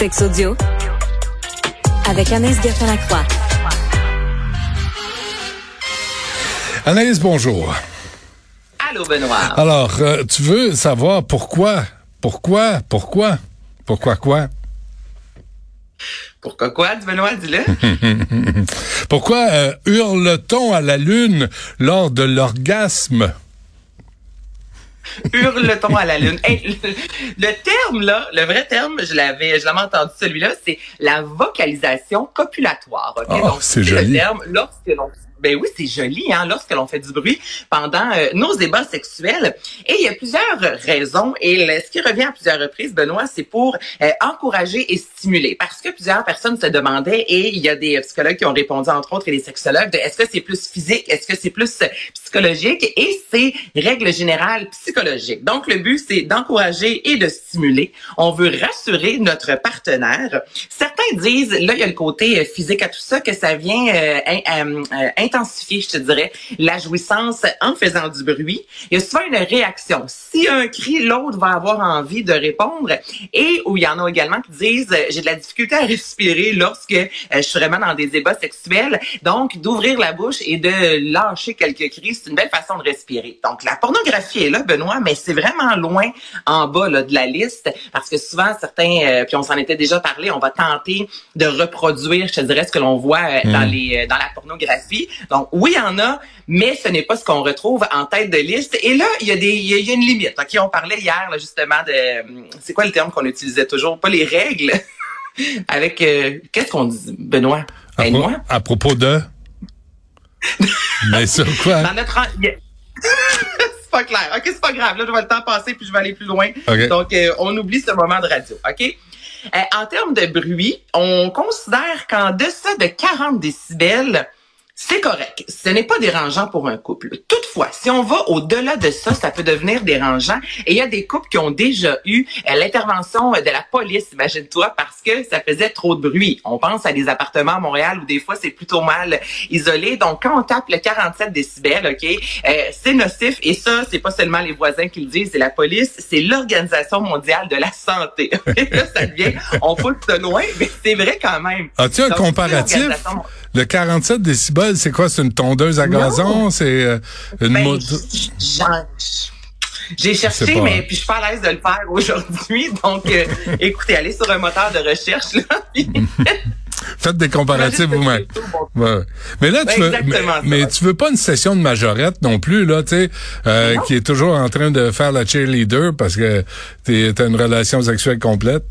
Sex audio avec Anaïs Gertin-Lacroix. Anaïs, bonjour. Allô, Benoît. Alors, euh, tu veux savoir pourquoi, pourquoi, pourquoi, pourquoi quoi? Pourquoi quoi, Benoît, dis-le? pourquoi euh, hurle-t-on à la lune lors de l'orgasme? Hurle-t-on à la lune? Hey, le, le, terme, là, le vrai terme, je l'avais, je l'avais entendu celui-là, c'est la vocalisation copulatoire. Okay? Oh, Donc, c'est joli. le terme lorsque l'on ben oui, c'est joli, hein, lorsque l'on fait du bruit pendant euh, nos débats sexuels. Et il y a plusieurs raisons. Et ce qui revient à plusieurs reprises, Benoît, c'est pour euh, encourager et stimuler. Parce que plusieurs personnes se demandaient, et il y a des psychologues qui ont répondu, entre autres, et des sexologues, de est-ce que c'est plus physique, est-ce que c'est plus euh, psychologique? Et c'est règle générale psychologique. Donc, le but, c'est d'encourager et de stimuler. On veut rassurer notre partenaire. Disent, là, il y a le côté euh, physique à tout ça, que ça vient euh, euh, intensifier, je te dirais, la jouissance en faisant du bruit. Il y a souvent une réaction. Si un cri, l'autre va avoir envie de répondre. Et où il y en a également qui disent, j'ai de la difficulté à respirer lorsque je suis vraiment dans des débats sexuels. Donc, d'ouvrir la bouche et de lâcher quelques cris, c'est une belle façon de respirer. Donc, la pornographie est là, Benoît, mais c'est vraiment loin en bas là, de la liste parce que souvent, certains, euh, puis on s'en était déjà parlé, on va tenter de reproduire, je te dirais, ce que l'on voit euh, dans les euh, dans la pornographie. Donc, oui, il y en a, mais ce n'est pas ce qu'on retrouve en tête de liste. Et là, il y a des il y a, il y a une limite. OK, on parlait hier là, justement de hum, c'est quoi le terme qu'on utilisait toujours, pas les règles. Avec euh, qu'est-ce qu'on dit Benoît? À, pro- Aide-moi. à propos de... Mais sur quoi? Dans notre c'est pas clair. OK, c'est pas grave. Là, je vois le temps passer puis je vais aller plus loin. OK. Donc, euh, on oublie ce moment de radio. OK? Euh, en termes de bruit, on considère qu'en deçà de 40 décibels, c'est correct. Ce n'est pas dérangeant pour un couple. Si on va au-delà de ça, ça peut devenir dérangeant. Et il y a des couples qui ont déjà eu euh, l'intervention de la police, imagine-toi, parce que ça faisait trop de bruit. On pense à des appartements à Montréal où des fois c'est plutôt mal isolé. Donc, quand on tape le 47 décibels, OK, euh, c'est nocif. Et ça, c'est pas seulement les voisins qui le disent, c'est la police, c'est l'Organisation mondiale de la santé. Là, ça devient, on pousse de loin, mais c'est vrai quand même. As-tu un comparatif? Le 47 décibels, c'est quoi? C'est une tondeuse à gazon? C'est euh, une Ben, J'ai cherché, pas. mais puis je suis pas à l'aise de le faire aujourd'hui. Donc, euh, écoutez, allez sur un moteur de recherche. Là, puis- Faites des comparatifs vous-même. Ouais. Mais là, tu Ouais, veux, mais, tu veux pas une session de majorette non plus, là, tu sais, euh, qui est toujours en train de faire la cheerleader parce que t'es- t'as une relation sexuelle complète?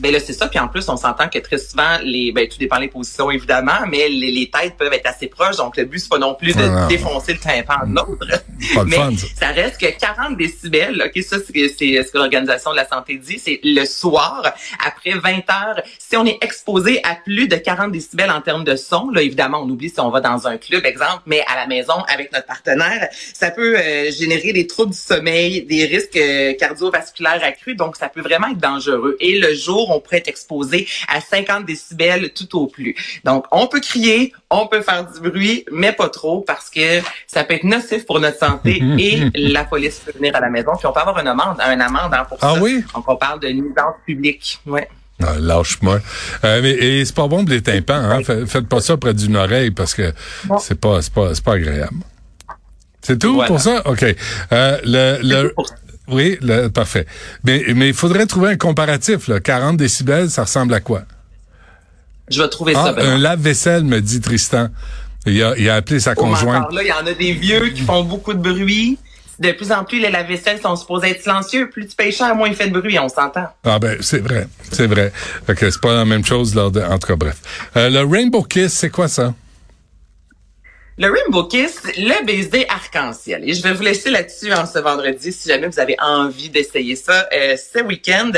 Ben là, c'est ça. Puis en plus, on s'entend que très souvent, les, ben, tout dépend des positions, évidemment, mais les, les têtes peuvent être assez proches. Donc, le but, c'est pas non plus de Ah, défoncer le tympan de l'autre. Mais fun, ça. ça reste que 40 décibels, OK, ça, c'est c'est ce que l'Organisation de la santé dit, c'est le soir, après 20 heures. Si on est exposé à plus de 40 décibels en termes de son, là, évidemment, on oublie si on va dans un club, exemple, mais à la maison, avec notre partenaire, ça peut euh, générer des troubles du sommeil, des risques euh, cardiovasculaires accrus, donc ça peut vraiment être dangereux. Et le jour, on pourrait être exposé à 50 décibels tout au plus. Donc, on peut crier, on peut faire du bruit, mais pas trop parce que ça peut être nocif pour notre santé et la police peut venir à la maison. Puis on peut avoir une amende, un amende hein, pour Ah ça. oui? Donc, on parle de nuisance publique. Ouais. Ah, Lâche-moi. Euh, mais et c'est pas bon pour les tympans, hein? Faites, pas ça près d'une oreille parce que c'est pas c'est pas c'est pas agréable. C'est tout Voilà. pour ça? OK. Euh, le, le, tout pour ça. Oui, le, parfait. Mais mais il faudrait trouver un comparatif. Là. 40 décibels, ça ressemble à quoi? Je vais trouver Ah, ça. Benoît. un lave-vaisselle, me dit Tristan. Il a, il a appelé sa Oh, conjointe. encore là, il y en a des vieux qui font beaucoup de bruit. De plus en plus, les lave-vaisselles sont supposés être silencieux. Plus tu payes cher, moins il fait de bruit, on s'entend. Ah ben c'est vrai, c'est vrai. Fait que c'est pas la même chose lors de, en tout cas bref. Euh, le Rainbow Kiss, c'est quoi ça? Le Rainbow Kiss, le baiser arc-en-ciel. Et je vais vous laisser là-dessus en ce vendredi si jamais vous avez envie d'essayer ça euh, ce week-end.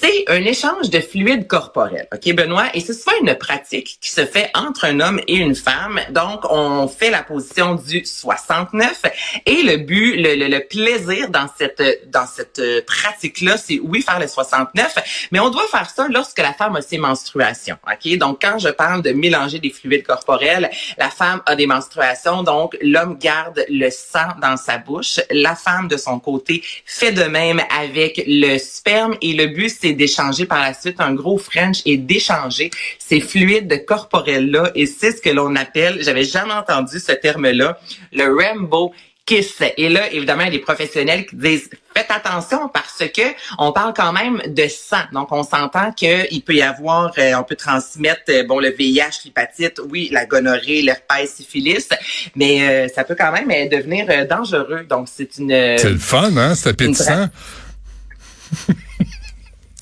C'est un échange de fluides corporels, OK, Benoît? Et c'est souvent une pratique qui se fait entre un homme et une femme. Donc, on fait la position du 69. Et le but, le, le- le plaisir dans cette, dans cette pratique-là, c'est oui, faire le 69, mais on doit faire ça lorsque la femme a ses menstruations, OK? Donc, quand je parle de mélanger des fluides corporels, la femme a des menstruations, donc l'homme garde le sang dans sa bouche. La femme, de son côté, fait de même avec le sperme. Et le but, c'est d'échanger par la suite un gros French et d'échanger ces fluides corporels-là. Et c'est ce que l'on appelle, j'avais jamais entendu ce terme-là, le Rainbow Kiss. Et là, évidemment, il y a des professionnels qui disent faites attention parce que on parle quand même de sang. Donc, on s'entend qu'il peut y avoir, euh, on peut transmettre, euh, bon, le VIH, l'hépatite, oui, la gonorrhée, l'herpès, syphilis, mais euh, ça peut quand même devenir dangereux. Donc, c'est une... c'est le fun, hein, c'est appétissant.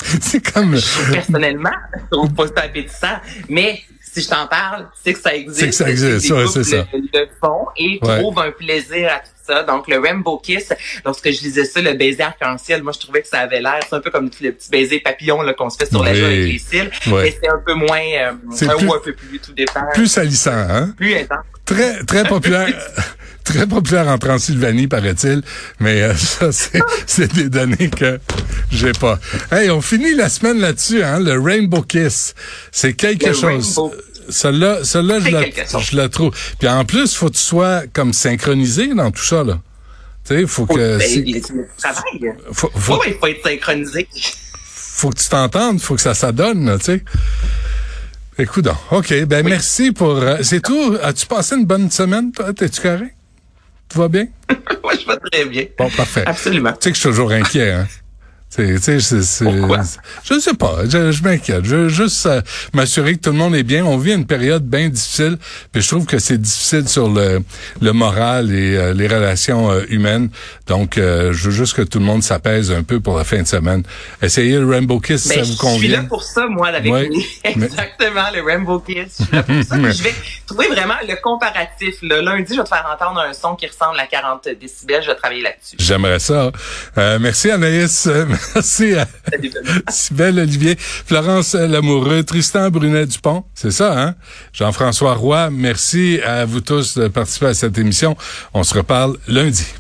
c'est comme... Personnellement, je trouve pas ça appétissant, mais si je t'en parle, c'est que ça existe. C'est que ça existe, ouais, c'est ça. Le, fond et trouve un plaisir à tout ça. Donc, le Rainbow Kiss, lorsque je disais ça, le baiser arc-en-ciel, moi, je trouvais que ça avait l'air, c'est un peu comme le petit baiser papillon là qu'on se fait sur la joue avec les cils. Mais c'est un peu moins, euh, un ou un peu plus, tout dépend. Plus salissant, hein? Plus intense. Très, très populaire. très populaire en Transylvanie, paraît-il, mais euh, ça, c'est des données que j'ai pas. Hey, on finit la semaine là-dessus, hein, le Rainbow Kiss. C'est quelque chose. Celle-là, celle-là, je la, je la trouve. Puis en plus, faut que tu sois comme synchronisé dans tout ça, là. Tu sais, faut que. Ben, faut, faut, il faut être synchronisé. Faut que tu t'entendes, faut que ça s'adonne, tu sais. Écoute OK, ben merci pour... Euh, c'est tout. As-tu passé une bonne semaine, toi? T'es-tu correct? Tu vas bien? Moi, je vais très bien. Bon, parfait. Absolument. Tu sais que je suis toujours inquiet, hein? Tu sais, c'est, je ne sais pas, je, je m'inquiète. Je veux juste euh, m'assurer que tout le monde est bien. On vit une période bien difficile, puis je trouve que c'est difficile sur le, le moral et euh, les relations euh, humaines. Donc, je veux juste que tout le monde s'apaise un peu pour la fin de semaine. Essayez le Rainbow Kiss, ça ben, vous convient. Je suis là pour ça, moi, avec Exactement, le Rainbow Kiss. Je suis là pour ça. je vais trouver vraiment le comparatif. Là. Lundi, je vais te faire entendre un son qui ressemble à 40 décibels. Je vais travailler là-dessus. J'aimerais ça. merci Anaïs. Merci à Sybelle Olivier, Florence Lamoureux, Tristan Brunet-Dupont. C'est ça, hein? Jean-François Roy, merci à vous tous de participer à cette émission. On se reparle lundi.